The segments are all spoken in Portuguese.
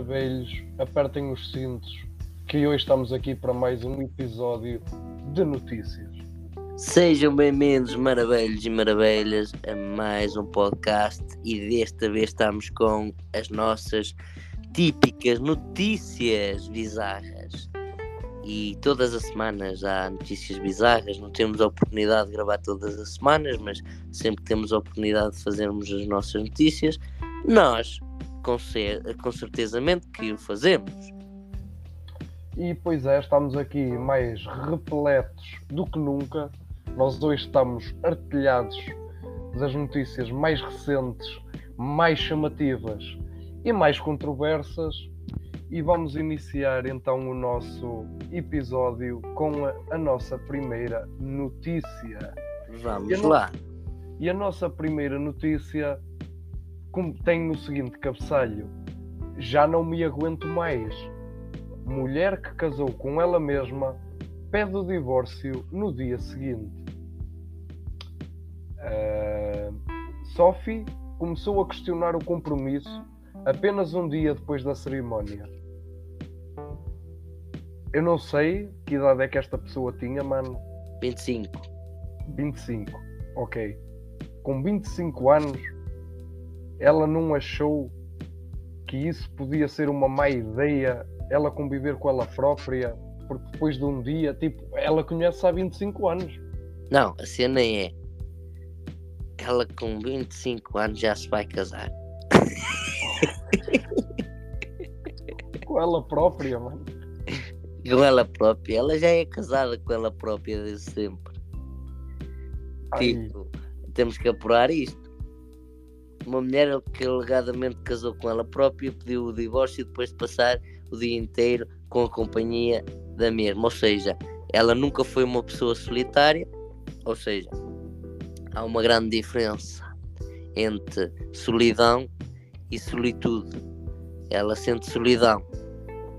maravilhos, apertem os cintos, que hoje estamos aqui para mais um episódio de notícias. Sejam bem-vindos, maravilhos e maravilhas, a mais um podcast e desta vez estamos com as nossas típicas notícias bizarras. E todas as semanas há notícias bizarras, não temos a oportunidade de gravar todas as semanas, mas sempre que temos a oportunidade de fazermos as nossas notícias, nós com, com certezamente que o fazemos. E pois é, estamos aqui mais repletos do que nunca. Nós hoje estamos artilhados das notícias mais recentes, mais chamativas e mais controversas. E vamos iniciar então o nosso episódio com a, a nossa primeira notícia. Vamos e lá. No... E a nossa primeira notícia tem o seguinte cabeçalho: Já não me aguento mais. Mulher que casou com ela mesma pede o divórcio no dia seguinte. Uh, Sophie começou a questionar o compromisso apenas um dia depois da cerimónia. Eu não sei que idade é que esta pessoa tinha, mano. 25. 25, ok. Com 25 anos, ela não achou que isso podia ser uma má ideia, ela conviver com ela própria, porque depois de um dia, tipo, ela conhece há 25 anos. Não, a cena é. Ela com 25 anos já se vai casar. com ela própria, mano. Com ela própria. Ela já é casada com ela própria desde sempre. Ai. Tipo, temos que apurar isto uma mulher que alegadamente casou com ela própria, pediu o divórcio depois de passar o dia inteiro com a companhia da mesma. Ou seja, ela nunca foi uma pessoa solitária, ou seja, há uma grande diferença entre solidão e solitude. Ela sente solidão,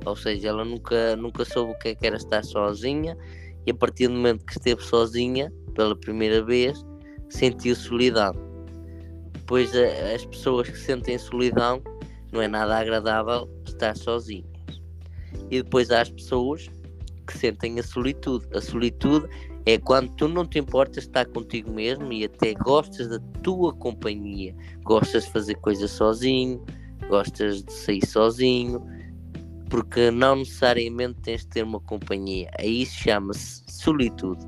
ou seja, ela nunca, nunca soube o que, é que era estar sozinha e a partir do momento que esteve sozinha pela primeira vez sentiu solidão depois as pessoas que sentem solidão não é nada agradável estar sozinhas. E depois há as pessoas que sentem a solitude. A solitude é quando tu não te importas estar contigo mesmo e até gostas da tua companhia. Gostas de fazer coisas sozinho, gostas de sair sozinho, porque não necessariamente tens de ter uma companhia. Aí chama-se solitude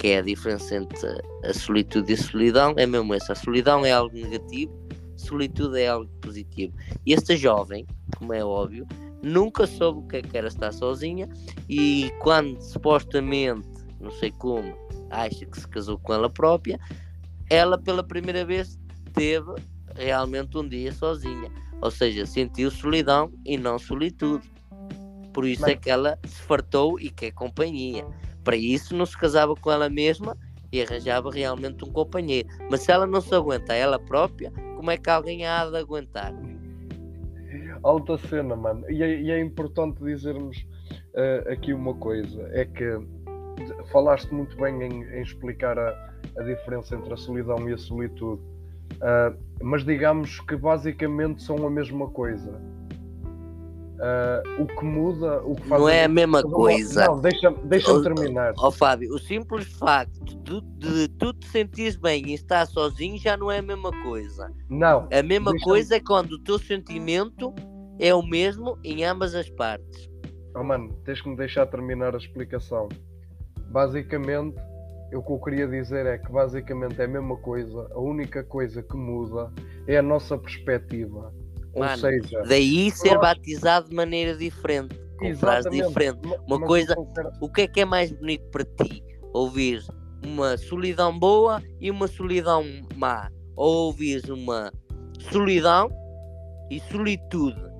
que é a diferença entre a solitude e a solidão, é mesmo essa. A solidão é algo negativo, solitude é algo positivo. E esta jovem, como é óbvio, nunca soube o que, é que era estar sozinha e quando supostamente, não sei como, acha que se casou com ela própria, ela pela primeira vez teve realmente um dia sozinha. Ou seja, sentiu solidão e não solitude. Por isso é que ela se fartou e quer companhia. Para isso não se casava com ela mesma e arranjava realmente um companheiro. Mas se ela não se aguenta ela própria, como é que alguém há de aguentar? Alta cena, mano. E é, e é importante dizermos uh, aqui uma coisa: é que falaste muito bem em, em explicar a, a, diferença entre a solidão e a solitude. Uh, mas digamos que basicamente são a mesma coisa. Uh, o que muda, o que faz. Não é a mesma coisa. Não, deixa-me deixa terminar. Ó oh, Fábio, o simples facto de, de, tu te sentires bem e estar sozinho já não é a mesma coisa. Não. A mesma coisa é quando o teu sentimento é o mesmo em ambas as partes. Oh mano, tens que me deixar terminar a explicação. Basicamente, o que eu queria dizer é que basicamente é a mesma coisa, a única coisa que muda é a nossa perspectiva Mano, seja, daí ser batizado de maneira diferente, com frase diferente. Uma mas coisa, o que é que é mais bonito para ti? Ouvir uma solidão boa e uma solidão má, ou ouvir uma solidão e solitude.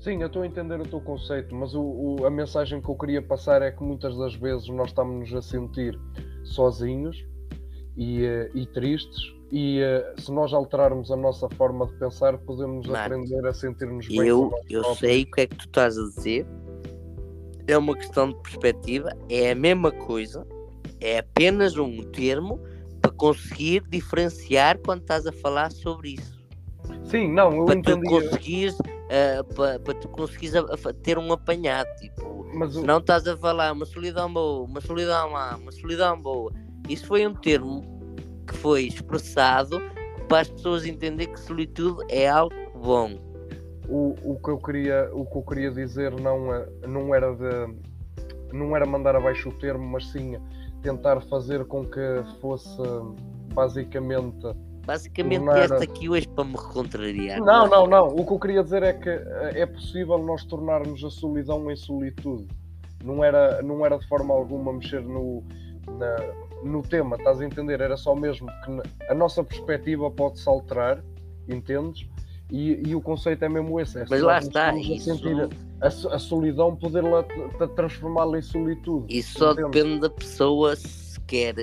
Sim, eu estou a entender o teu conceito, mas o, o, a mensagem que eu queria passar é que muitas das vezes nós estamos a sentir sozinhos e, eh, e tristes e uh, se nós alterarmos a nossa forma de pensar, podemos Mano, aprender a sentir-nos bem. Eu, eu sei o que é que tu estás a dizer. É uma questão de perspectiva, é a mesma coisa, é apenas um termo para conseguir diferenciar quando estás a falar sobre isso. Sim, não, eu para entendi. tu conseguires, uh, para, para tu conseguires a, a, ter um apanhado, tipo, Mas o- não estás a falar uma solidão boa, uma solidão má, uma solidão boa. Isso foi um termo que foi expressado para as pessoas entenderem que solitude é algo bom. o, o que eu queria o que eu queria dizer não é- não era de não era mandar abaixo o termo mas sim tentar fazer com que fosse basicamente Basicamente, Tornar- este aqui hoje para me contrariar. não não não o que eu queria dizer é que eh, é possível nós tornarmos a solidão em solitude não era não era de forma alguma mexer no na- no tema estás a entender era só mesmo que a nossa perspectiva pode se alterar entendes e, e o conceito é mesmo esse é Mas lá está, isso, sentir a, a solidão poder-la transformá-la em solitude. isso só Entende? depende da pessoa se quer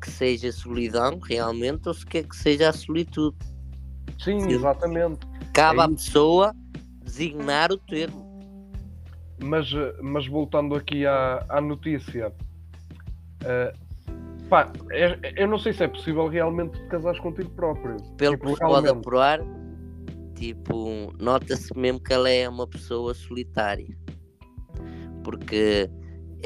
que seja solidão realmente ou se quer que seja a solitude. Sim, Sim. exatamente. Cabe É à pessoa designar o termo. Mas, mas voltando aqui à, à notícia, eh, pá, é- eu não sei se é possível realmente te casares contigo próprio. Pelo Tipo, que pode apurar, tipo, nota-se mesmo que ela é uma pessoa solitária. Porque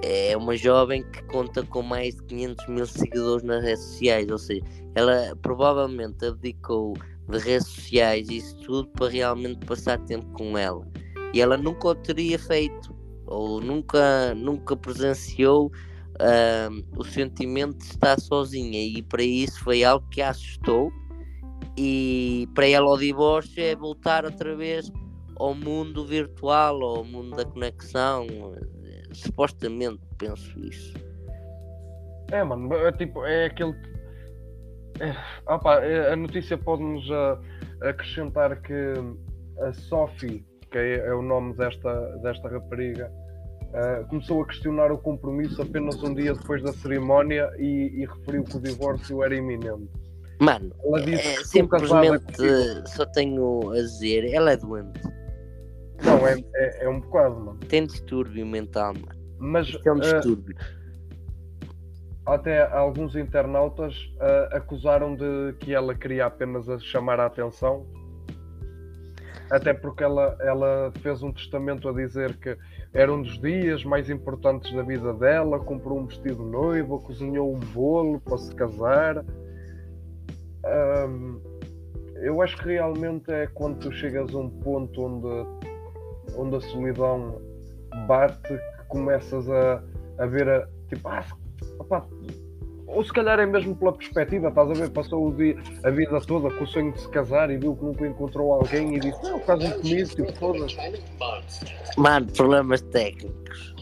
é uma jovem que conta com mais de 500 mil seguidores nas redes sociais, ou seja, ela provavelmente abdicou de redes sociais e isso tudo para realmente passar tempo com ela. E ela nunca o teria feito, ou nunca, nunca presenciou ah, o sentimento de estar sozinha, e para isso foi algo que a assustou e para ela o divórcio é voltar outra vez ao mundo virtual, ao mundo da conexão. Supostamente penso isso. É, mano, é tipo, é aquele. É, opá, é- a notícia pode-nos ah, acrescentar que a Sophie, que é, é o nome desta, desta rapariga, ah, começou a questionar o compromisso apenas um dia depois da cerimónia e, e referiu que o divórcio era iminente. Mano, Ela disse é, simplesmente só tenho a dizer, ela é doente. Não, é, é, é um bocado, mano. Tem distúrbio mental, mano. Mas Isto é um ah, distúrbio. até alguns internautas ah, acusaram de que ela queria apenas chamar a atenção. Até porque ela, ela fez um testamento a dizer que era um dos dias mais importantes da vida dela, comprou um vestido noivo, cozinhou um bolo para se casar. Ahm, eu acho que realmente é quando tu chegas a um ponto onde, onde a solidão bate que começas a, a ver a tipo, ah, opá, ou se calhar é mesmo pela perspectiva, estás a ver? Passou o dia, a vida toda com o sonho de se casar e viu que nunca encontrou alguém e disse, não, faz um comigo, tipo, foda-se. Mano, problemas técnicos.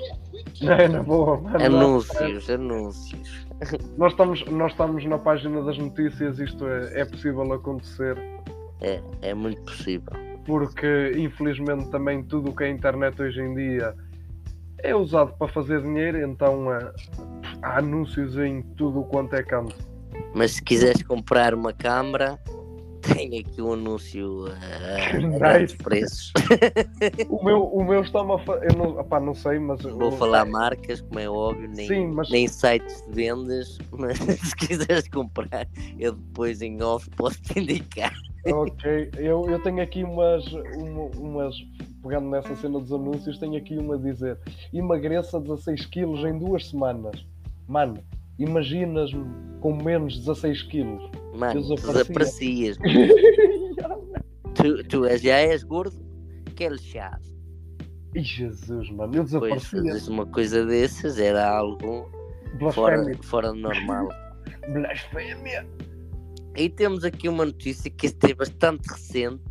Não é na boa, mano. Anúncios, anúncios. Nós estamos, nós estamos na página das notícias, isto é, é possível acontecer, É, é muito possível. porque infelizmente também tudo o que é internet hoje em dia é usado para fazer dinheiro, então eh, há anúncios em tudo quanto é canto. Mas se quiseres comprar uma câmara, tem aqui um anúncio a Nice. grandes preços. O meu, o meu está-me a fa... eu não, opá, não sei, mas Vou falar marcas, como é óbvio, nem, Sim, mas nem sites de vendas, mas se quiseres comprar, eu depois em off posso te indicar. ok, eu, eu tenho aqui umas, uma- umas, pegando nessa cena dos anúncios, tenho aqui uma a dizer: emagreça 16 quilos em duas semanas. Mano, imaginas-me com menos 16 quilos. Mano, Desaparecia. desaparecias. tu, tu és- já és gordo, que é lixado. Jesus, mano, eu Pois desaparecia. fazes uma coisa dessas era algo fora, fora do normal. Blasfémia. E temos aqui uma notícia que é bastante recente.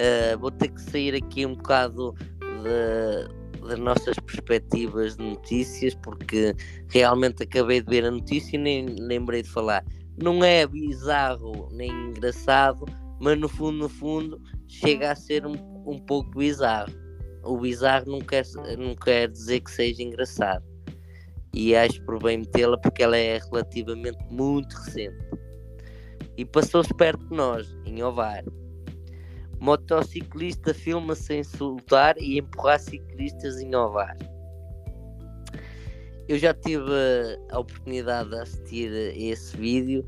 Uh, vou ter que sair aqui um bocado de- das nossas perspectivas de notícias, porque realmente acabei de ver a notícia e nem lembrei de falar. Não é bizarro nem engraçado, mas no fundo, no fundo, chega a ser um, um pouco bizarro. O bizarro não quer, não quer dizer que seja engraçado. E acho por bem metê-la porque ela é relativamente muito recente e passou-se perto de nós, em Ovar. Motociclista filma-se a insultar e empurrar ciclistas em Ovar. Eu já tive a oportunidade de assistir a esse vídeo,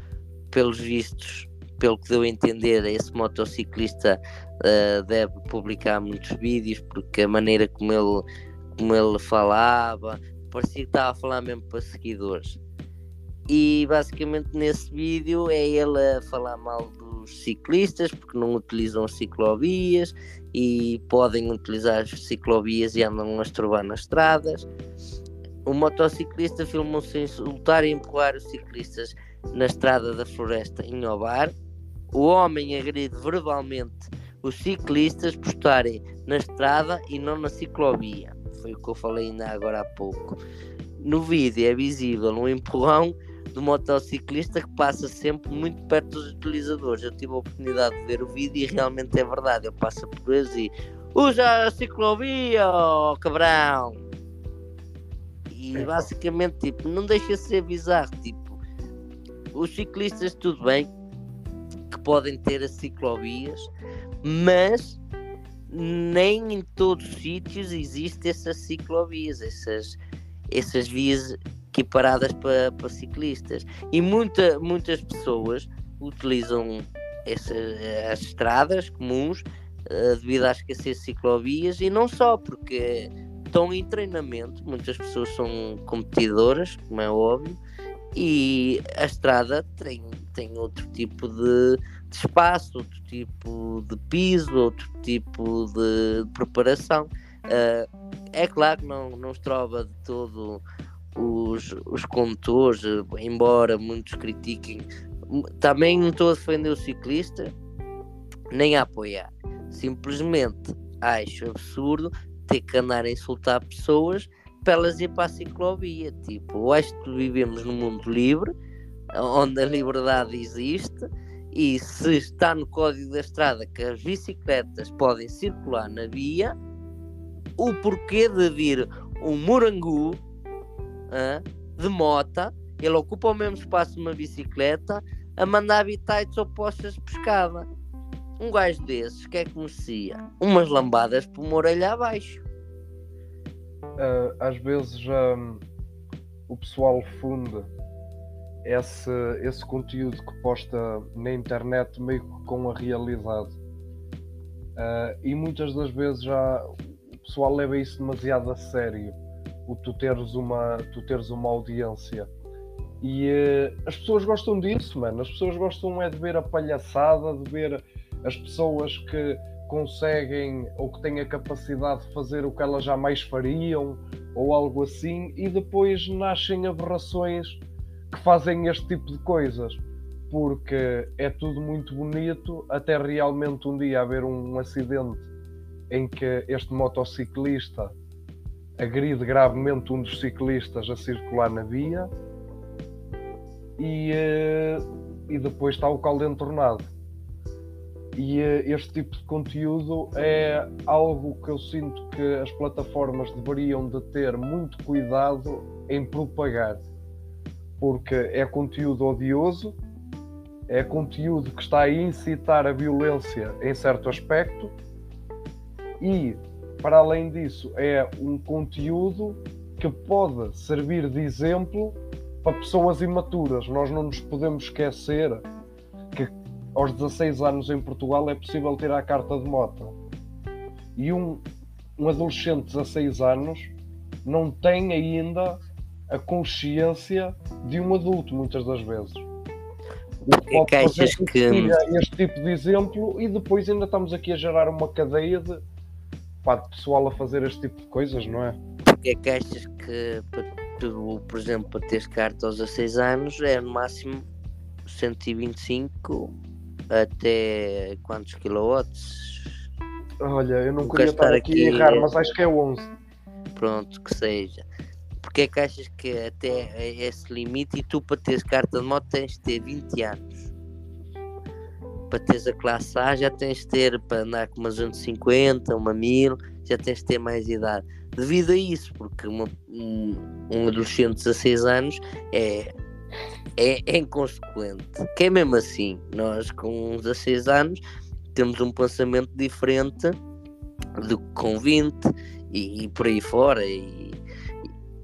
pelos vistos, pelo que deu a entender, esse motociclista uh, deve publicar muitos vídeos porque a maneira como ele, como ele falava parecia que estava a falar mesmo para seguidores. E basicamente nesse vídeo é ele a falar mal dos ciclistas porque não utilizam ciclovias e podem utilizar as ciclovias e andam a estrovar nas estradas. O motociclista filmou-se insultar e empurrar os ciclistas na estrada da floresta em Obar. O homem agride verbalmente os ciclistas por estarem na estrada e não na ciclovia. Foi o que eu falei ainda agora há pouco. No vídeo é visível um empurrão do motociclista que passa sempre muito perto dos utilizadores. Eu tive a oportunidade de ver o vídeo e realmente é verdade. Ele passa por eles e usa a ciclovia, oh, cabrão. E é. basicamente, tipo, não deixa de ser bizarro. Tipo, os ciclistas, tudo bem, que podem ter as ciclovias, mas nem em todos os sítios existem essas ciclovias, essas, essas vias equiparadas para, para ciclistas. E muita, muitas pessoas utilizam essas, as estradas comuns uh, devido à escassez de ciclovias e não só, porque estão em treinamento, muitas pessoas são competidoras, como é óbvio, e a estrada tem, tem outro tipo de, de espaço, outro tipo de piso, outro tipo de, de preparação. Uh, é claro que não, não estrova de todo os, os condutores, embora muitos critiquem, também não estou a defender o ciclista, nem a apoiar. Simplesmente acho absurdo ter que andar a insultar pessoas para elas ir para a ciclovia. Tipo, acho que vivemos num mundo livre, onde a liberdade existe, e se está no código da estrada que as bicicletas podem circular na via, o porquê de vir um morangu de mota, ele ocupa o mesmo espaço de uma bicicleta, a mandar habitats opostas de pescada. Um gajo desses, que é que merecia? Umas lambadas por uma orelha abaixo. Uh, às vezes um, o pessoal funde esse, esse conteúdo que posta na internet meio que com a realidade. Uh, e muitas das vezes já o pessoal leva isso demasiado a sério. O tu teres uma, tu teres uma audiência. E uh, as pessoas gostam disso, mano. As pessoas gostam é de ver a palhaçada, de ver as pessoas que conseguem ou que têm a capacidade de fazer o que elas jamais fariam ou algo assim, e depois nascem aberrações que fazem este tipo de coisas, porque é tudo muito bonito, até realmente um dia haver um acidente em que este motociclista agride gravemente um dos ciclistas a circular na via e, eh, e depois está o caldo entornado. E eh, este tipo de conteúdo é algo que eu sinto que as plataformas deveriam de ter muito cuidado em propagar porque é conteúdo odioso, é conteúdo que está a incitar a violência em certo aspecto e, para além disso, é um conteúdo que pode servir de exemplo para pessoas imaturas. Nós não nos podemos esquecer que aos 16 anos em Portugal é possível ter a carta de moto. E um, um adolescente de 16 anos não tem ainda a consciência de um adulto, muitas das vezes. O que achas que. Este tipo de exemplo e depois ainda estamos aqui a gerar uma cadeia de, pá, de pessoal a fazer este tipo de coisas, não é? que é que achas que, por exemplo, para teres carta aos 16 anos é no máximo 125 até quantos quilowatts? Olha, eu não queria estar aqui a errar, mas acho que é 11. Pronto, que seja porque é que achas que até esse limite e tu para teres carta de moto tens de ter 20 anos? Para teres a classe A já tens de ter para andar com uma 250, uma 1000, já tens de ter mais idade. Devido a isso, porque uma, um, um adolescente de 16 anos é, é, é inconsequente. Que é mesmo assim, nós com 16 anos temos um pensamento diferente do que com 20 e, e por aí fora. E,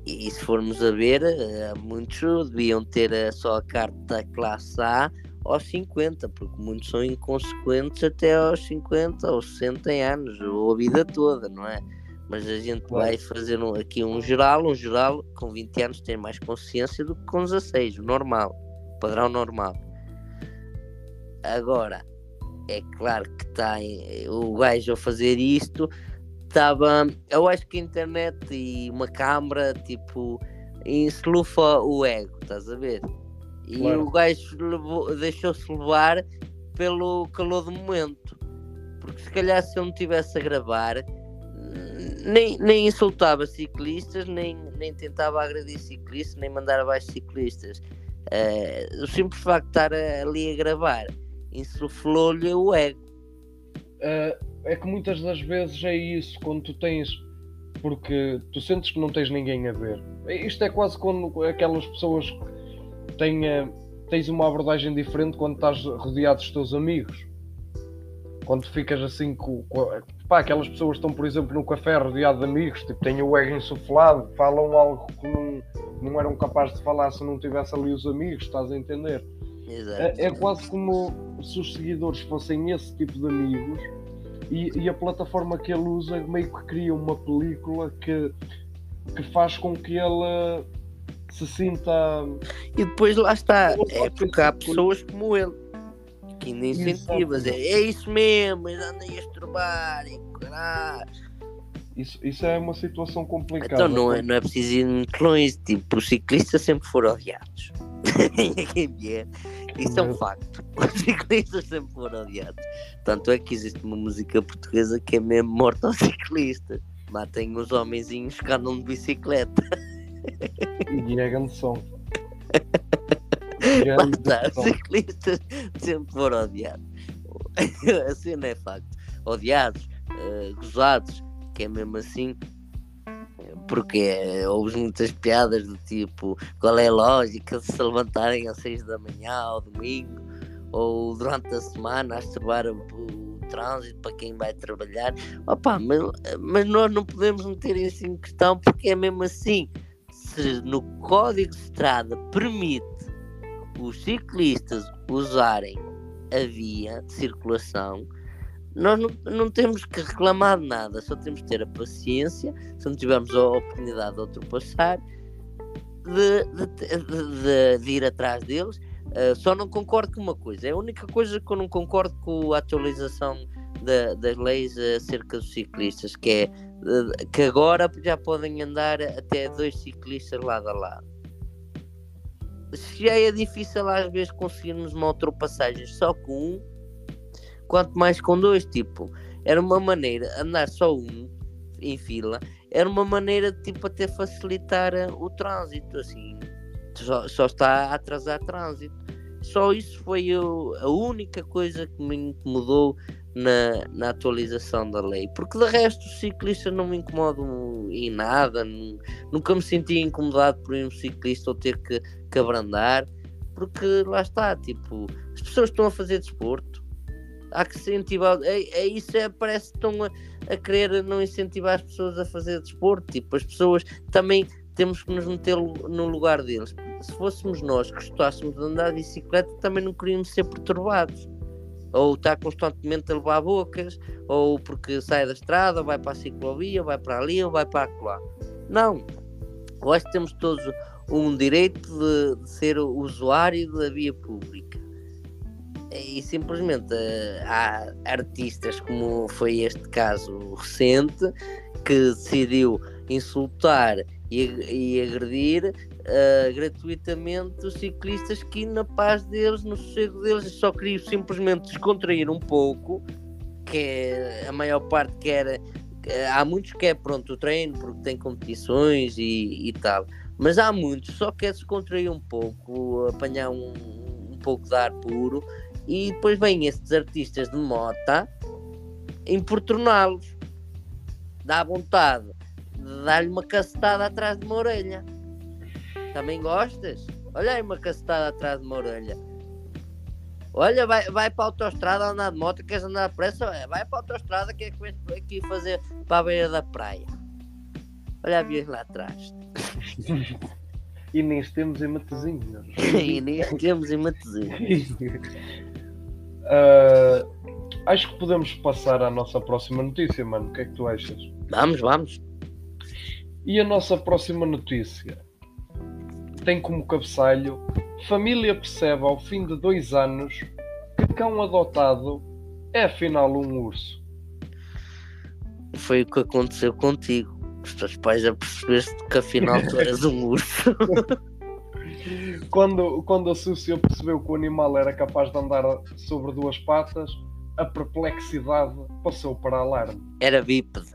e se formos a ver, eh, muitos deviam ter só a carta classe A aos 50, porque muitos são inconsequentes até aos 50 ou 60 anos, ou a vida toda, não é? Mas a gente vai fazer um, aqui um geral, um geral com 20 anos tem mais consciência do que com 16, o normal, o padrão normal. Agora, é claro que está o gajo a fazer isto, estava, eu acho que a internet e uma câmara, tipo, inslufa o ego, estás a ver? E claro. o gajo deixou-se levar pelo calor do momento. Porque se calhar se eu não estivesse a gravar, nem, nem insultava ciclistas, nem, nem tentava agredir ciclistas, nem mandar abaixo ciclistas. Uh, o simples facto de estar ali a gravar insuflou-lhe o ego. Uh, é que muitas das vezes é isso, quando tu tens. Porque tu sentes que não tens ninguém a ver. Isto é quase quando aquelas pessoas Uh, tens uma abordagem diferente quando estás rodeado dos teus amigos. Quando ficas assim com, com pá, aquelas pessoas estão, por exemplo, no café rodeado de amigos, tipo, têm o ego insuflado, falam algo que não, não eram capazes de falar se não tivesse ali os amigos, estás a entender? É, é, quase como se os seguidores fossem esse tipo de amigos e, e, a plataforma que ele usa meio que cria uma película que, que faz com que ele se sinta. E depois lá está, é porque há pessoas como ele que ainda incentivas, é, é isso mesmo, eles andam a estrobar e caralho. Isso, isso é uma situação complicada. Então não é, não é preciso ir muito longe, tipo, os ciclistas sempre foram odiados. Isso é um facto. Os ciclistas sempre foram odiados. Tanto é que existe uma música portuguesa que é mesmo morta aos ciclistas. Matem os homenzinhos que andam de bicicleta. E é grande som. Os ciclistas sempre foram odiados. Assim não é facto. Odiados, uh, gozados, que é mesmo assim porque houve muitas piadas do tipo qual é a lógica de se levantarem às 6 da manhã ao domingo ou durante a semana a estrobar o, o, trânsito para quem vai trabalhar. Opa, mas, mas nós não podemos meter isso em questão porque é mesmo assim. Se no código de estrada permite os ciclistas usarem a via de circulação, nós não, não temos que reclamar de nada, só temos que ter a paciência, se não tivermos a oportunidade de ultrapassar, de, de, de, de ir atrás deles. Uh, só não concordo com uma coisa, é a única coisa que eu não concordo com a atualização das leis acerca dos ciclistas, que é que agora já podem andar até dois ciclistas lado a lado. Se já é difícil às vezes conseguirmos uma ultrapassagem só com um, quanto mais com dois, tipo, era uma maneira, andar só um em fila, era uma maneira tipo até facilitar eh, o trânsito, assim, só, só está a atrasar trânsito. Só isso foi o, a única coisa que me incomodou na, na atualização da lei, porque de resto os ciclistas não me incomodam em nada, nunca me senti incomodado por um ciclista ou ter que, que abrandar, porque lá está, tipo, as pessoas estão a fazer desporto, há que incentivar. É, é isso, é, parece que estão a, a, querer não incentivar as pessoas a fazer desporto. Tipo, as pessoas também temos que nos meter no lugar deles. Se fôssemos nós que gostássemos de andar de bicicleta, também não queríamos ser perturbados. Ou estar constantemente a levar bocas, ou porque sai da estrada, vai para a ciclovia, vai para ali, ou vai para lá. Não. Eu acho que temos todos um direito de, de ser usuário da via pública e simplesmente uh, há artistas como foi este caso recente que decidiu insultar e, e agredir uh, gratuitamente os ciclistas que na paz deles, no sossego deles, só queriam simplesmente descontrair um pouco, que é, a maior parte que era há muitos que é pronto o treino porque tem competições e, e tal, mas há muitos só quer descontrair um pouco, apanhar um, um pouco de ar puro e depois vêm estes artistas de mota importuná-los. Dá vontade de dar-lhe uma cacetada atrás de uma orelha. Também gostas? Olha aí uma cacetada atrás de uma orelha. Olha, vai, vai para a autostrada andar de moto, queres andar depressa? Vai para a autostrada que é que vens aqui fazer para a beira da praia. Olha a lá atrás. Inês temos em Matezinhos. Inês temos em Matezinhos. uh, acho que podemos passar à nossa próxima notícia, mano. O que é que tu achas? Vamos, vamos. E a nossa próxima notícia tem como cabeçalho Família percebe ao fim de dois anos que cão adotado é afinal um urso. Foi o que aconteceu contigo. Os teus pais já percebeste que afinal tu eras um urso. quando, quando a Súcia percebeu que o animal era capaz de andar sobre duas patas, a perplexidade passou para alarme. Era bípede.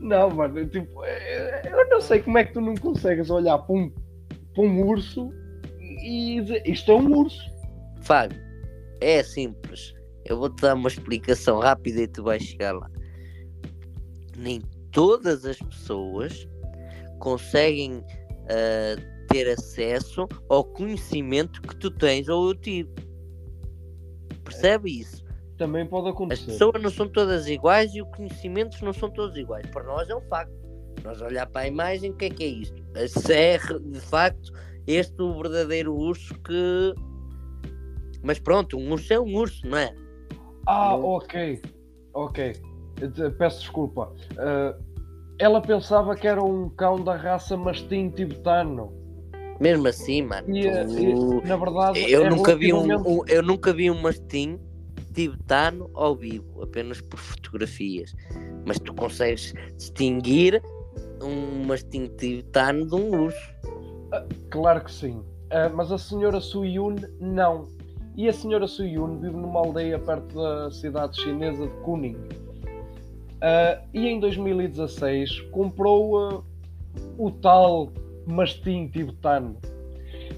Não, mano, tipo, é, eu não sei como é que tu não consegues olhar para um, para um urso e dizer isto é um urso. Fábio, é simples. Eu vou-te dar uma explicação rápida e tu vais chegar lá. Nem todas as pessoas conseguem uh, ter acesso ao conhecimento que tu tens ou eu tive. Percebe isso? Também pode acontecer. As pessoas não são todas iguais e os conhecimentos não são todos iguais. Para nós é um facto. Nós olhar para a imagem, o que é que é isto? Se é de facto este o verdadeiro urso que. Mas pronto, um urso é um urso, não é? Ah, ok. Ok. Peço desculpa. Uh, ela pensava que era um cão da raça mastim tibetano. Mesmo assim, mano. E, tu... e, na verdade, eu, é nunca vi um, um, eu nunca vi um mastim tibetano ao vivo, apenas por fotografias. Mas tu consegues distinguir um mastim tibetano de um urso. Uh, claro que sim. Uh, mas a senhora Suyun não. E a senhora Suyun vive numa aldeia perto da cidade chinesa de Kuning. Uh, e em 2016 comprou o tal mastim tibetano,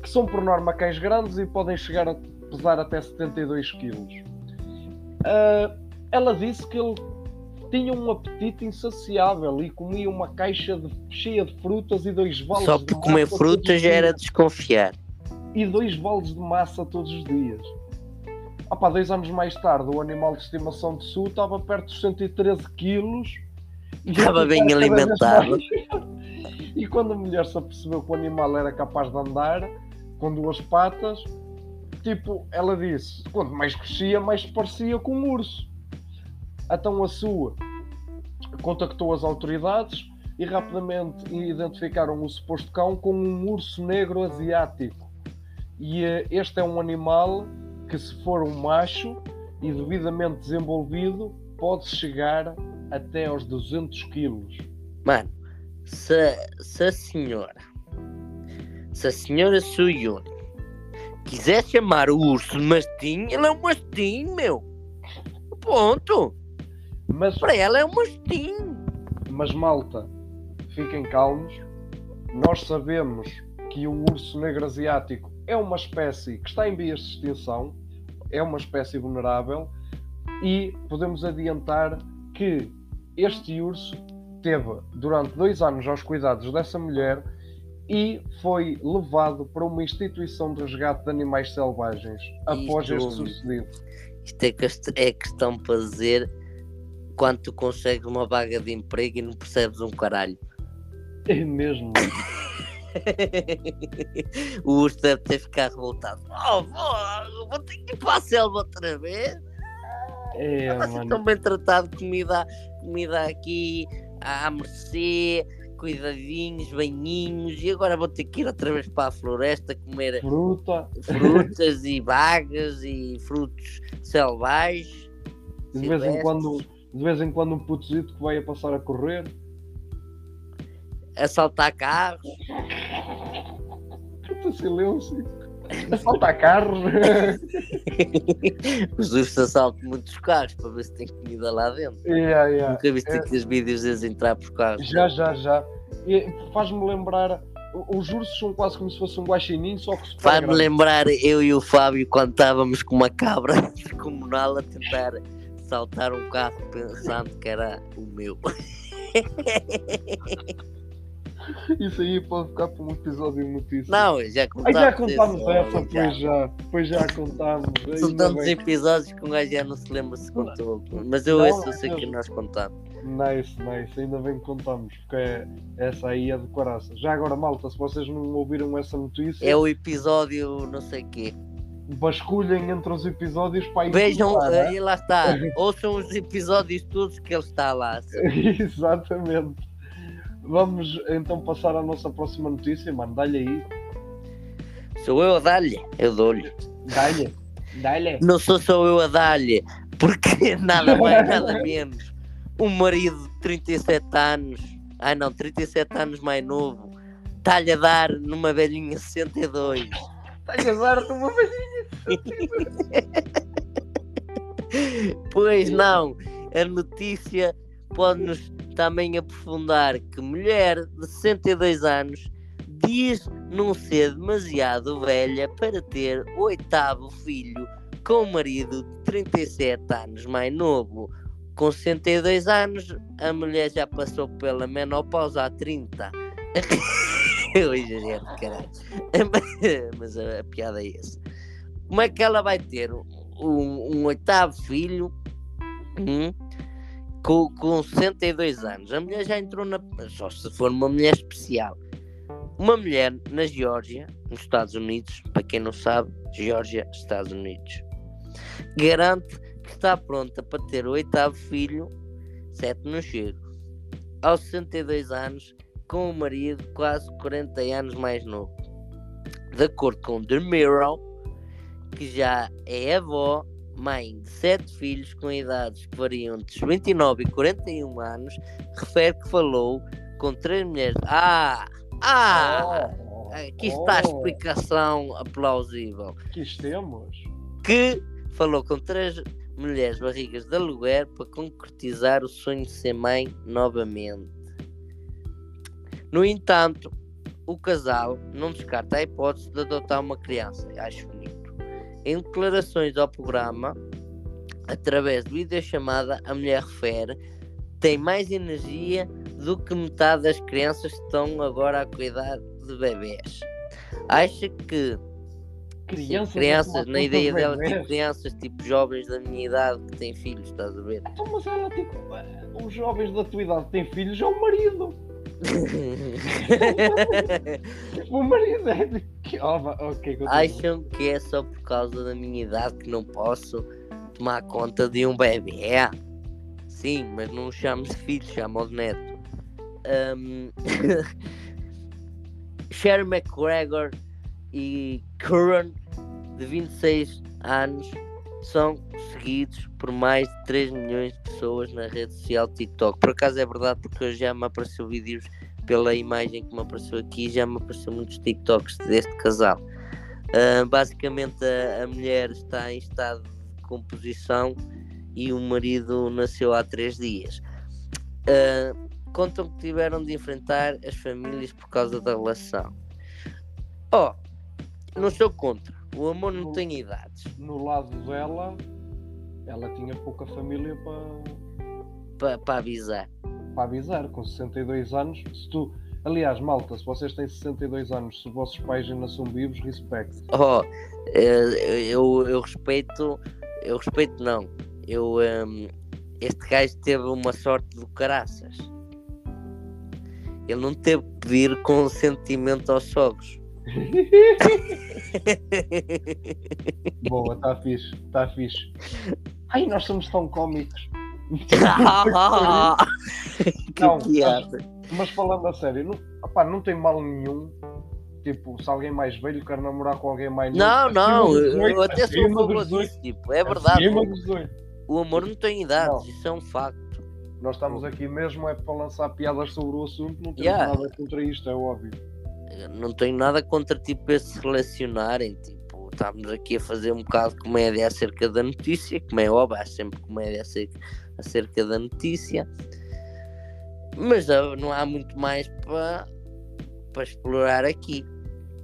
que são por norma cães grandes e podem chegar a pesar até 72 quilos. Uh, ela disse que ele tinha um apetite insaciável e comia uma caixa de, cheia de frutas e dois baldes Só por comer frutas já era desconfiar. E dois baldes de massa todos os dias. Ah, pá, dois anos mais tarde, o animal de estimação de Sul estava perto dos 113 quilos. Estava bem alimentado. E quando a mulher se apercebeu que o animal era capaz de andar com duas patas, tipo, ela disse: quanto mais crescia, mais parecia com um urso. Então a sua contactou as autoridades e rapidamente identificaram o suposto cão como um urso negro asiático. E eh, este é um animal que, se for um macho e devidamente desenvolvido, pode chegar até aos 200 quilos. Mano, se, se a senhora, se a senhora Suyun quiser chamar o urso de mastim, ele é um mastim, meu. Ponto. Mas, Para ela é um mastim. Mas malta, fiquem calmos. Nós sabemos que o urso negro asiático é uma espécie que está em vias de extinção, é uma espécie vulnerável e podemos adiantar que este urso teve durante dois anos aos cuidados dessa mulher e foi levado para uma instituição de resgate de animais selvagens após Isto, este sucedido. Isto é, é questão para dizer quando tu consegues uma vaga de emprego e não percebes um caralho. É mesmo. o urso deve ter ficado revoltado. Oh, vou, vou ter que ir para a selva outra vez. É, Estava tão bem tratado, comida, comida aqui à mercê, cuidadinhos, banhinhos, e agora vou ter que ir outra vez para a floresta comer Fruta. frutas e bagas e frutos selvagens. De vez, em quando, de vez em quando um putozito que vai a passar a correr. Assaltar carros. Puta silêncio. Assaltar carros. Os ursos assaltam muitos carros para ver se tem comida lá dentro. Yeah, yeah. Nunca viste é... aqueles vídeos deles entrar por carros? Já, já, já. Faz-me lembrar. Os ursos são quase como se fosse um guaxinim, só que Faz-me lembrar eu e o Fábio quando estávamos com uma cabra comunal a tentar saltar um carro pensando que era o meu. Isso aí pode ficar para um episódio de notícias. Não, já contámos. já contámos essa, já. pois já. Pois já contámos. São tantos episódios que um gajo já não se lembra se contou. Mas eu esse eu sei que nós contamos. Nice, nice. Ainda bem que contamos, porque é, essa aí é de caraça. Já agora, malta, se vocês não ouviram essa notícia, É o episódio não sei quê. vasculhem entre os episódios para ir Vejam, escutar, né? lá está. Ouçam os episódios todos que ele está lá. Exatamente. Vamos então passar à nossa próxima notícia, mano. Dá-lhe aí. Sou eu a dar-lhe. Eu dou-lhe. Dá-lhe. Dá-lhe. Não sou só eu a dar-lhe. Porque nada mais, nada menos. Um marido de 37 anos. Ai não, 37 anos mais novo. Está-lhe a dar numa velhinha 62. Dá-lhe a dar-te uma velhinha. Pois não, a notícia pode-nos também aprofundar que mulher de 62 anos diz não ser demasiado velha para ter o oitavo filho com um marido de 37 anos mais novo. Com 62 anos, a mulher já passou pela menopausa há 30. Eu exagero, caralho. Mas a, a piada é essa. Como é que ela vai ter um, um oitavo filho hum, com, com 62 anos? A mulher já entrou na. Só se for uma mulher especial. Uma mulher na Geórgia, nos Estados Unidos, para quem não sabe, Geórgia, Estados Unidos, garante que está pronta para ter o oitavo filho, sete não chego, aos 62 anos, com um marido quase 40 anos mais novo. De acordo com The Mirror, que já é avó, mãe de sete filhos com idades que variam entre os 29 e 41 anos, refere que falou com três mulheres. Ah! Ah! Aqui está a explicação plausível. Que temos. Que falou com três mulheres barrigas de aluguer para concretizar o sonho de ser mãe novamente. No entanto, o casal não descarta a hipótese de adotar uma criança. Acho bonito. Em declarações ao programa, através de videochamada, a mulher refere tem mais energia do que metade das crianças que estão agora a cuidar de bebés. Acha que Crianças, Sim, crianças, a tomar na ideia dela, tipo crianças, tipo jovens da minha idade que têm filhos, estás a ver? Então, mas ela, tipo, os jovens da tua idade que têm filhos é o marido. É. Que... Va- ok, continua. Acham que é só por causa da minha idade que não posso tomar conta de um bebê? É. Sim, mas não o chamo de filho, chamo de neto. Um... Sherry McGregor e Curran, de 26 anos, são seguidos por mais de 3 milhões de pessoas na rede social TikTok. Por acaso é verdade, porque hoje já me apareceu vídeos pela imagem que me apareceu aqui, já me apareceu muitos TikToks deste casal. Ah, basicamente, a, a mulher está em estado de composição e o marido nasceu há 3 dias. Ah, contam que tiveram de enfrentar as famílias por causa da relação. Oh, não sou contra. O amor não tem idades. No lado dela, ela tinha pouca família para, Para avisar. para avisar. Com 62 anos, se tu. Aliás, malta, se vocês têm 62 anos, se os vossos pais ainda são vivos, respeito. Oh, eh, eu, eu respeito. Eu respeito, não. Eu. ehm, este gajo teve uma sorte do caraças. Ele não teve que pedir consentimento aos sogros. Boa, está fixe, está fixe. Ai, nós somos tão cómicos. que Não, piada. Mas falando a sério, não, opá, não tem mal nenhum. Tipo, se alguém mais velho quer namorar com alguém mais Não, novo, não, acima dos eu, eu 18, até sou a favor 18, disso. Tipo, é verdade. O, 18. amor não tem idades, Não. isso é um facto. Nós estamos aqui mesmo é para lançar piadas sobre o assunto, não temos Yeah. nada contra isto, é óbvio. Não tenho nada contra tipo esse se relacionarem. Tipo, estamos aqui a fazer um bocado de comédia acerca da notícia, como é óbvio, há sempre comédia acerca, acerca da notícia. Mas não há muito mais para para explorar aqui.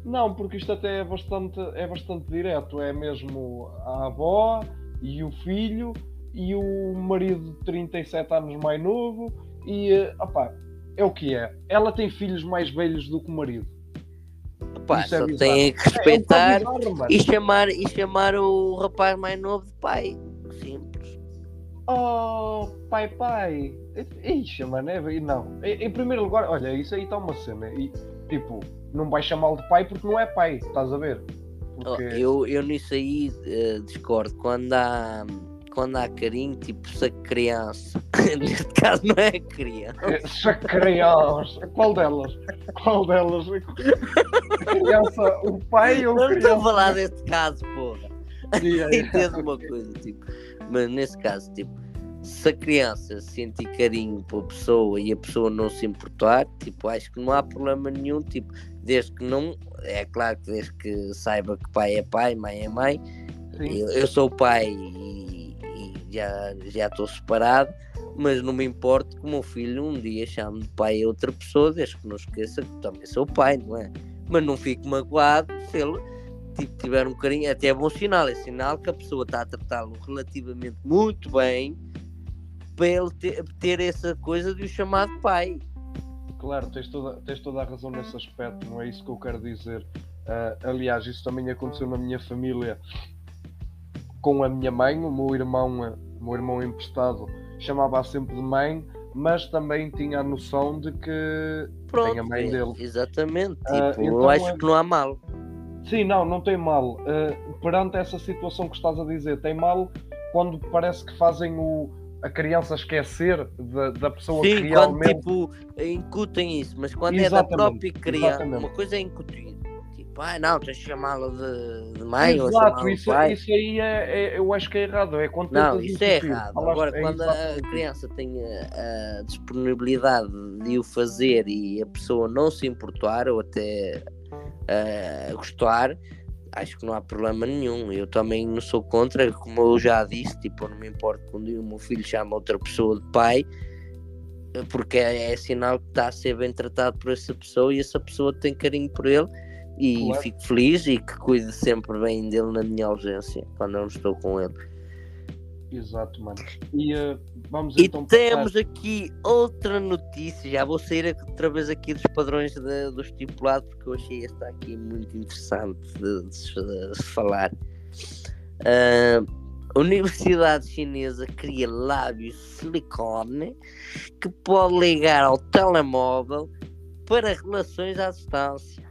Não, porque isto até é bastante, é bastante direto. É mesmo a avó e o filho e o marido de 37 anos mais novo. E, eh, opá, é o que é. Ela tem filhos mais velhos do que o marido. Pá, é só bizarro. tem que É, é um respeitar bizarro, e, chamar, e chamar o rapaz mais novo de pai. Simples. Oh, pai, pai. Ixi, mano, é, não. Em, primeiro lugar, olha, isso aí está uma cena. E, tipo, não vais chamá-lo de pai porque não é pai, estás a ver? Oh, Porque... eu, eu nisso aí eh, discordo. Quando há, quando há carinho, tipo, se a criança, neste caso não é criança, Essa criança. Qual delas? Qual delas? Criança, o pai ou não criança? estou a falar deste caso, porra. Yeah, yeah. Entendo uma coisa, tipo, mas nesse caso, tipo, se a criança sentir carinho pela pessoa e a pessoa não se importar, tipo, acho que não há problema nenhum, tipo, desde que não, é claro que desde que saiba que pai é pai, mãe é mãe, eu, eu sou pai e, e já já estou separado, mas não me importo que o meu filho um dia chame de pai a outra pessoa, desde que não esqueça que também sou pai, não é? Mas não fico magoado se ele tipo, tiver um carinho, até é bom sinal, é sinal que a pessoa está a tratá-lo relativamente muito bem para ele ter, ter essa coisa de o chamar de pai. Claro, tens toda, tens toda a razão nesse aspecto, não é isso que eu quero dizer. Ah, aliás, isso também aconteceu na minha família com a minha mãe, o meu irmão, ah, o meu irmão emprestado chamava-a sempre de mãe, mas também tinha a noção de que Pronto, tem a mãe é, dele. exatamente. Tipo, então eu acho é- que não há mal. Sim, não, não tem mal. Uh, perante essa situação que estás a dizer, tem mal quando parece que fazem o, a criança esquecer da, da pessoa que Sim, quando realmente. tipo incutem isso, mas quando é Exatamente, da própria criança, exatamente. uma coisa é incutir. Ah não, tens de chamá-la de, de mãe ou Exato, de isso, pai. isso aí é, é- eu acho que é errado. É quando Não, isso é errado. Falaste- Agora, é quando a exatamente criança tem a, a disponibilidade de o fazer e a pessoa não se importar ou até ah, gostar, acho que não há problema nenhum. Eu também não sou contra, como eu já disse, tipo, eu não me importo quando o meu filho chama outra pessoa de pai, porque é, é sinal que está a ser bem tratado por essa pessoa e essa pessoa tem carinho por ele. E Claro. fico feliz e que cuide sempre bem dele na minha ausência, quando eu não estou com ele. Exato, mano. E uh, vamos E então temos aqui outra notícia. Já vou sair outra vez aqui dos padrões de- do estipulado, porque eu achei esta aqui muito interessante de, de se, de falar. A Universidade Chinesa cria lábios silicone que pode ligar ao telemóvel para relações à distância.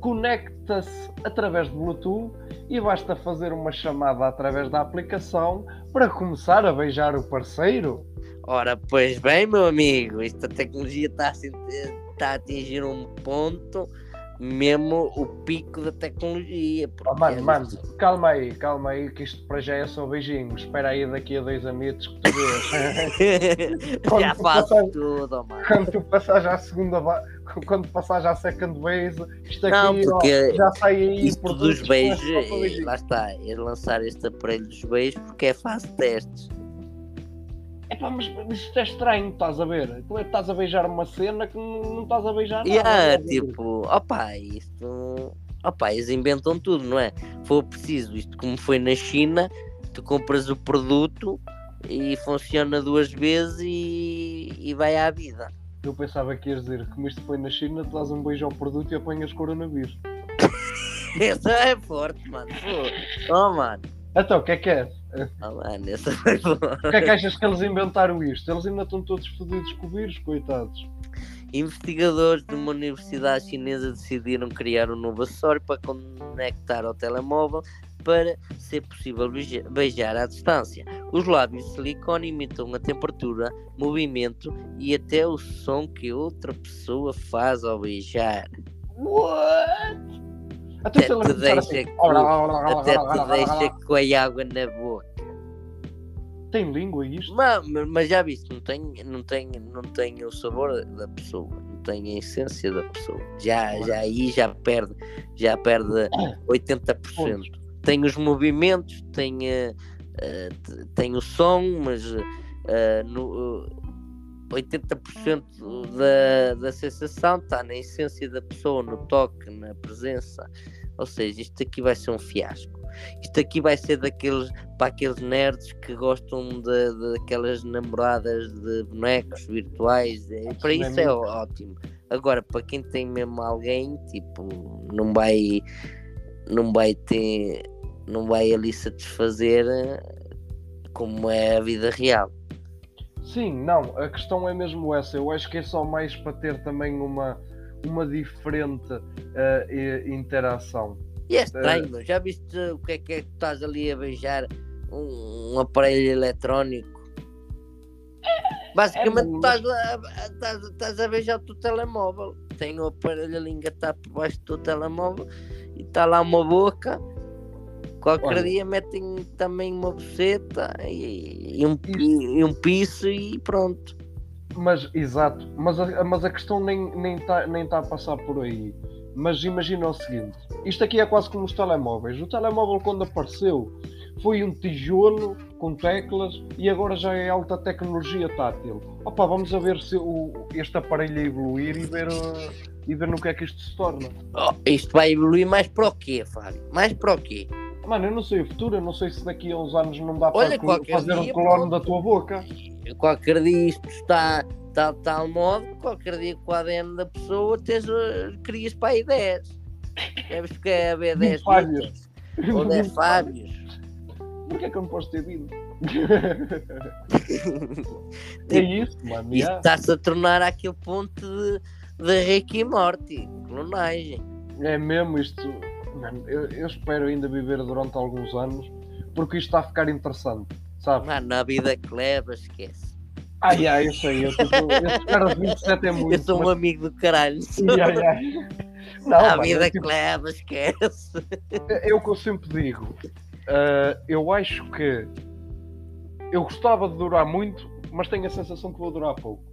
Conecta-se através de Bluetooth e basta fazer uma chamada através da aplicação para começar a beijar o parceiro. Ora, pois bem, meu amigo, esta tecnologia está a, a atingir um ponto, mesmo o pico da tecnologia. Oh, mano, é mano, calma aí, calma aí, que isto para já é só beijinho. Espera aí daqui a dois amitos que tu vês. Já faço passas- tudo, mano. quando tu passares à segunda quando passares à second base, isto aqui Não, ó, porque já sai aí Isto dos beijos, é beijinho. lá está, é lançar este aparelho dos beijos porque é de testes. Epá, mas mas isto é estranho, estás a ver? Tu é que estás a beijar uma cena que não, não estás a beijar nada. a ver? tipo, opa, isto. Opa, eles inventam tudo, não é? Foi preciso, isto como foi na China, tu compras o produto e funciona duas vezes e, e vai à vida. Eu pensava que ias dizer, como isto foi na China, tu dás um beijo ao produto e apanhas coronavírus. Essa é forte, mano. Oh, mano. Então, o que é que é? Oh, mano, essa foi boa. O que é que achas que eles inventaram isto? Eles ainda estão todos fodidos com o vírus, coitados. Investigadores de uma universidade chinesa decidiram criar um novo acessório para conectar ao telemóvel para ser possível beija- beijar à distância. Os lábios de silicone imitam a temperatura, movimento e até o som que outra pessoa faz ao beijar. What? Até ele te deixa assim, com- Até te deixa com a água na boca. Tem língua isto? Mas, mas já viste, não tem, não, tem, não tem o sabor da pessoa, não tem a essência da pessoa. Já, já aí já perde, já perde 80%. Tem os movimentos, tem, t- tem o som, mas eh, no, eh, 80% da, da sensação está na essência da pessoa, no toque, na presença. Ou seja, isto aqui vai ser um fiasco. isto aqui vai ser daqueles para aqueles nerds que gostam de, daquelas namoradas de bonecos virtuais. E para isso é ótimo. Agora, para quem tem mesmo alguém, tipo, não vai não vai ter não vai ali satisfazer eh, como é a vida real. Sim, não, a questão é mesmo essa. Eu acho que é só mais para ter também uma, uma diferente uh, interação. E é estranho, uh, já viste o que é que é que estás ali a beijar um, um aparelho eletrónico? Basicamente é estás, a, estás, estás a beijar o teu telemóvel. Tem o aparelho ali engatado por baixo do telemóvel e está lá uma boca Qualquer Olha, dia metem também uma boceta e, e, um, e, um piso e pronto. Mas, exato, mas a, mas a questão nem está nem tá, nem tá a passar por aí. Mas imagina o seguinte: isto aqui é quase como os telemóveis. O telemóvel, quando apareceu, foi um tijolo com teclas e agora já é alta tecnologia tátil. Opa, vamos a ver se o, este aparelho evoluir e ver, e ver no que é que isto se torna. Oh, isto vai evoluir mais para o quê, Fábio? Mais para o quê? Mano, eu não sei o futuro, eu não sei se daqui a uns anos não dá Olha, para fazer um clone da tua boca. Qualquer dia isto está tal, tal modo, qualquer dia com o ADN da pessoa tens, uh, crias para aí 10. Deves que haver 10 Fábios. Ou 10 Fábios. Porquê é que eu não posso ter vindo? é isso, mano. Isto está-se a tornar aquele ponto de, de Rick e Morty, clonagem. É mesmo isto Mano, eu, eu, espero ainda viver durante alguns anos porque isto está a ficar interessante, sabe? Mano, na vida que leva, esquece. Ai, ai, eu sei, eu, de 27 é muito. Eu sou mas... um amigo do caralho. Ai, ai. Não, a mano, vida tipo... que leva, esquece. É, é o que eu sempre digo. Uh, eu acho que eu gostava de durar muito, mas tenho a sensação que vou durar pouco.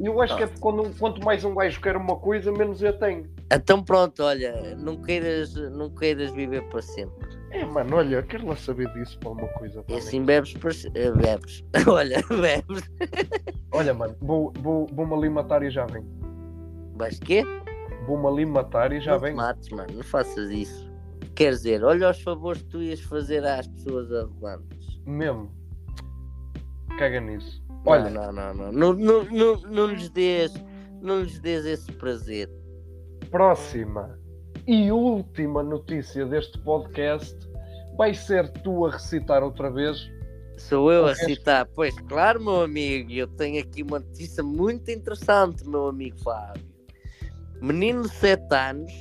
E eu acho que é ah. quando, quanto mais um gajo quer uma coisa, menos eu tenho. Então pronto, olha, não queiras, não queiras viver para sempre. É, mano, olha, quero lá saber disso para uma coisa. E assim bebes, para... Eh, bebes. olha, bebes. olha, mano, vou-me vou, vou ali matar e já vem. Vais quê? Vou-me ali matar e já não vem. Não mates, mano, não faças isso. Quer dizer, olha os favores que tu ias fazer às pessoas arrogantes. Mesmo. Caga nisso. Olha. Não, não, não. Não, não, não, não, lhes dês, não lhes dês esse prazer. Próxima e última notícia deste podcast vai ser tu a recitar outra vez. Sou eu a recitar, pois claro, meu amigo, eu tenho aqui uma notícia muito interessante, meu amigo Fábio. Menino de 7 anos,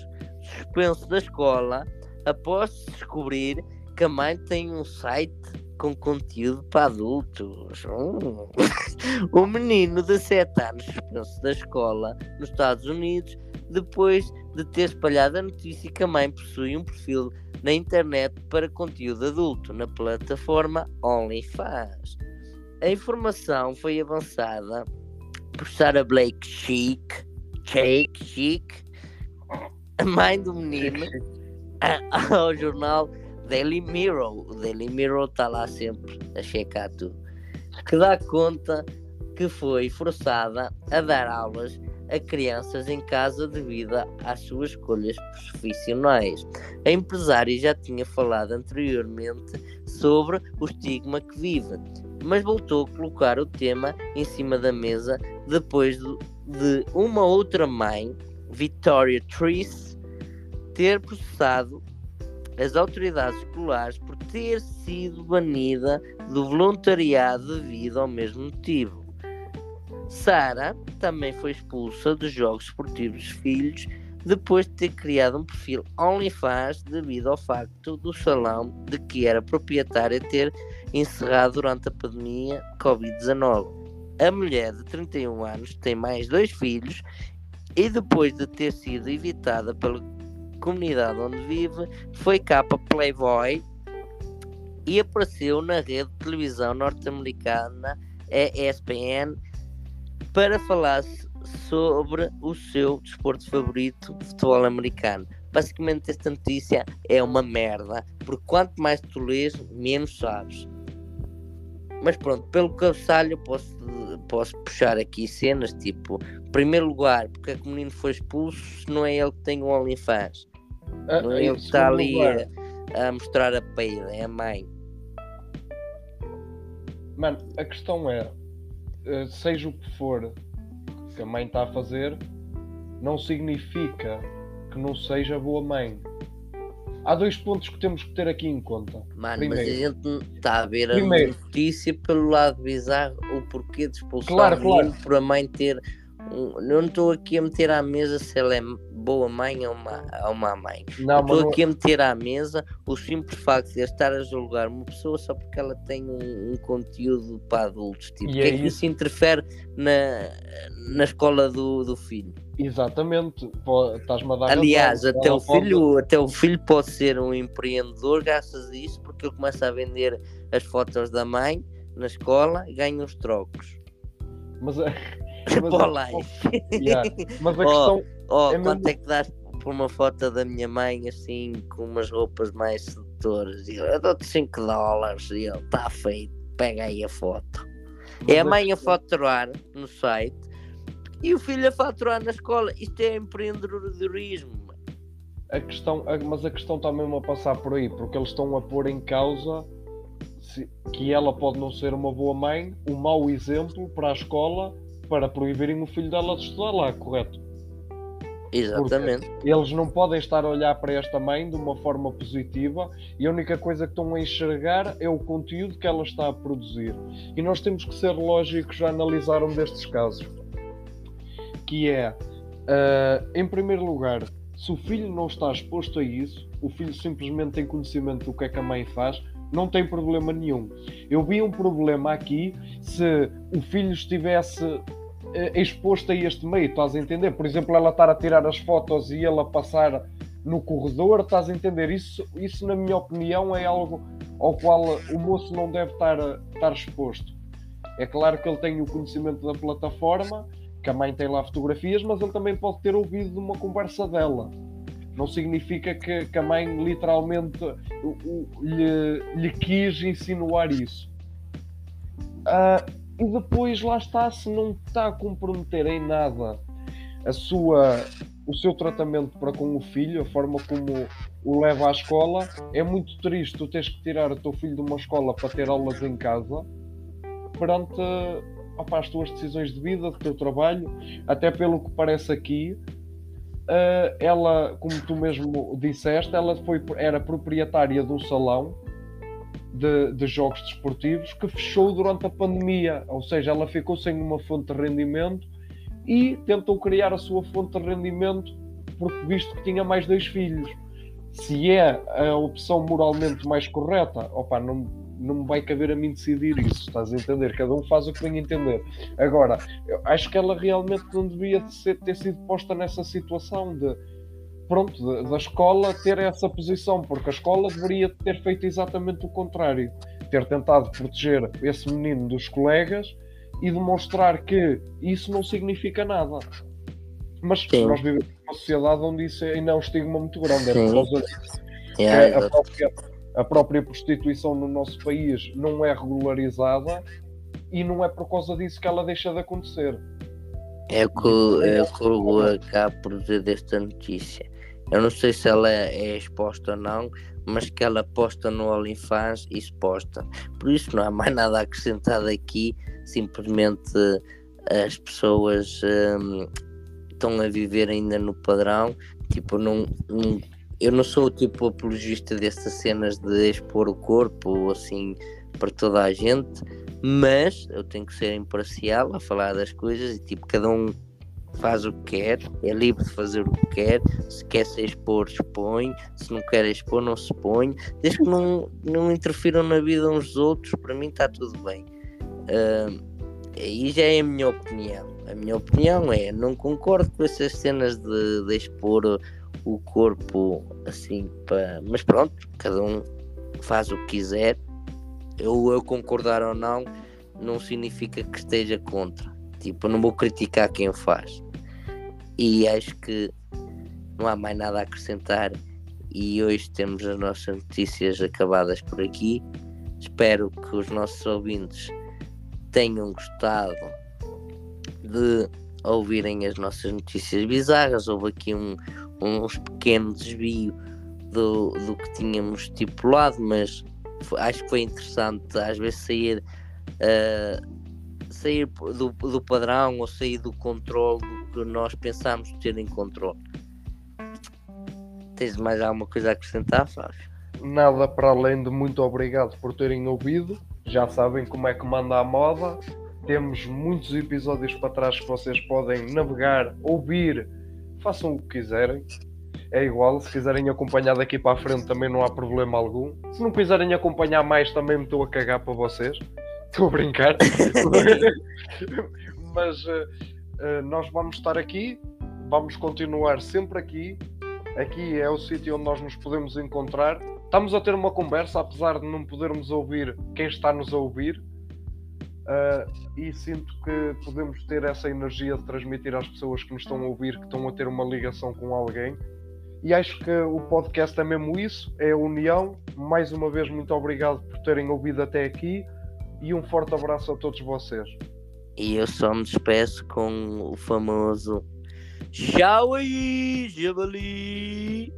suspenso da escola, após descobrir que a mãe tem um site com conteúdo para adultos. O menino de 7 anos suspenso da escola nos Estados Unidos depois de ter espalhado a notícia que a mãe possui um perfil na internet para conteúdo adulto na plataforma OnlyFans. A informação foi avançada por Sarah Blake Chic, Jake Chic, a mãe do menino, ao jornal Daily Mirror. O Daily Mirror está lá sempre a checar tudo. Que dá conta que foi forçada a dar aulas a crianças em casa devido às suas escolhas profissionais. A empresária já tinha falado anteriormente sobre o estigma que vive, mas voltou a colocar o tema em cima da mesa depois de uma outra mãe, Victoria Treese, ter processado as autoridades escolares por ter sido banida do voluntariado devido ao mesmo motivo. Sara também foi expulsa dos Jogos Esportivos Filhos depois de ter criado um perfil OnlyFans devido ao facto do salão de que era proprietária ter encerrado durante a pandemia Covid-19. A mulher de 31 anos tem mais dois filhos e depois de ter sido evitada pela comunidade onde vive, foi capa Playboy e apareceu na rede de televisão norte-americana ESPN para falar sobre o seu desporto favorito, futebol americano. Basicamente, esta notícia é uma merda, porque quanto mais tu lês, menos sabes. Mas pronto, pelo cabeçalho posso, posso puxar aqui cenas tipo, primeiro lugar, porque é que o menino foi expulso se não é ele que tem o OnlyFans? Ah, não ele está ali a, a mostrar a peida, é a mãe. Mano, a questão é, eh, seja o que for que a mãe está a fazer, não significa que não seja boa mãe. Há dois pontos que temos que ter aqui em conta. Mano, Primeiro. mas a gente está a ver Primeiro. a notícia pelo lado bizarro, o porquê de expulsar Claro, claro. por a mãe ter. Um- Eu não estou aqui a meter à mesa se ela é boa mãe ou má, ou má mãe. Não, Estou não- aqui a meter à mesa o simples facto de estar a julgar uma pessoa só porque ela tem um, um conteúdo para adultos. Tipo, E é é que isso. isso interfere na, na escola do, do filho? Exatamente. Pô, Estás-me a dar razão. Aliás, até o, pode- filho, até o filho pode ser um empreendedor graças a isso, porque ele começa a vender as fotos da mãe na escola e ganha uns trocos. Mas, a- mas, Para a- o live. Yeah. mas a Oh, questão. Oh, É quanto mesmo- é que dás por uma foto da minha mãe assim, com umas roupas mais sedutoras? E eu, eu dou-te 5 dólares e ele, está feito, pega aí a foto. mas É a mãe a faturar no site e o filho a faturar na escola. Isto é empreendedorismo. A questão, mas a questão está mesmo a passar por aí, porque eles estão a pôr em causa que ela pode não ser uma boa mãe, um mau exemplo para a escola para proibirem o filho dela de estudar lá, correto? Exatamente. Eles não podem estar a olhar para esta mãe de uma forma positiva e a única coisa que estão a enxergar é o conteúdo que ela está a produzir. E nós temos que ser lógicos a analisar um destes casos. Que é, ah, em primeiro lugar, se o filho não está exposto a isso, o filho simplesmente tem conhecimento do que é que a mãe faz, não tem problema nenhum. Eu vi um problema aqui se o filho estivesse exposto a este meio, estás a entender? Por exemplo, ela estar a tirar as fotos e ele a passar no corredor, estás a entender? Isso, isso na minha opinião, é algo ao qual o moço não deve estar, estar exposto. É claro que ele tem o conhecimento da plataforma, que a mãe tem lá fotografias, mas ele também pode ter ouvido de uma conversa dela. Não significa que, que a mãe literalmente lhe, lhe quis insinuar isso. Ah, e depois lá está, se não está a comprometer em nada a sua, o seu tratamento para com o filho, a forma como o leva à escola, é muito triste tu teres que tirar o teu filho de uma escola para ter aulas em casa perante opá, as tuas decisões de vida, do teu trabalho, até pelo que parece aqui. ah, ela, como tu mesmo disseste, ela foi, era proprietária de um salão de, de jogos desportivos que fechou durante a pandemia, ou seja, ela ficou sem uma fonte de rendimento e tentou criar a sua fonte de rendimento porque visto que tinha mais dois filhos. Se é a opção moralmente mais correta, opa, não, não me vai caber a mim decidir isso, estás a entender? Cada um faz o que bem entender. Agora, acho que ela realmente não devia ter sido posta nessa situação de pronto, de- da escola ter essa posição, porque a escola deveria ter feito exatamente o contrário, ter tentado proteger esse menino dos colegas e demonstrar que isso não significa nada. Mas Sim. nós vivemos numa sociedade onde isso ainda é um estigma muito grande, é por causa disso É, a, própria, a própria prostituição no nosso país não é regularizada e não é por causa disso que ela deixa de acontecer. É o que, é o que eu acabo por dizer desta notícia. Eu não sei se ela é exposta ou não, mas que ela posta no OnlyFans, isso posta. Por isso não há mais nada acrescentado aqui, simplesmente as pessoas hum, estão a viver ainda no padrão. Tipo, não, não- eu não sou tipo apologista dessas cenas de expor o corpo assim para toda a gente, mas eu tenho que ser imparcial a falar das coisas e tipo, cada um faz o que quer, é livre de fazer o que quer, se quer se expor, expõe, se não quer expor, não se põe, desde que não, não interfiram na vida uns dos outros, para mim está tudo bem. Ahm, e já é a minha opinião. A minha opinião é, não concordo com essas cenas de, de expor o corpo assim, para... mas pronto, cada um faz o que quiser. Eu, eu concordar ou não, não significa que esteja contra. Tipo, eu não vou criticar quem faz. E acho que não há mais nada a acrescentar. E hoje temos as nossas notícias acabadas por aqui. Espero que os nossos ouvintes tenham gostado de ouvirem as nossas notícias bizarras. Houve aqui um, uns pequeno desvio do, do que tínhamos estipulado, mas foi, acho que foi interessante às vezes sair, uh, sair do, do padrão ou sair do controle que nós pensámos ter em controle. Tens mais alguma coisa a acrescentar, Fábio? Nada para além de muito obrigado por terem ouvido. Já sabem como é que manda a moda. Temos muitos episódios para trás que vocês podem navegar, ouvir, façam o que quiserem é igual. Se quiserem acompanhar daqui para a frente também não há problema algum. Se não quiserem acompanhar mais, também me estou a cagar para vocês. Estou a brincar. Mas uh, nós vamos estar aqui, vamos continuar sempre aqui. Aqui é o sítio onde nós nos podemos encontrar. Estamos a ter uma conversa, apesar de não podermos ouvir quem está-nos a ouvir. Uh, e sinto que podemos ter essa energia de transmitir às pessoas que nos estão a ouvir que estão a ter uma ligação com alguém e acho que o podcast é mesmo isso, é a união. Mais uma vez, muito obrigado por terem ouvido até aqui e um forte abraço a todos vocês. E eu só me despeço com o famoso Tchau aí, Javali!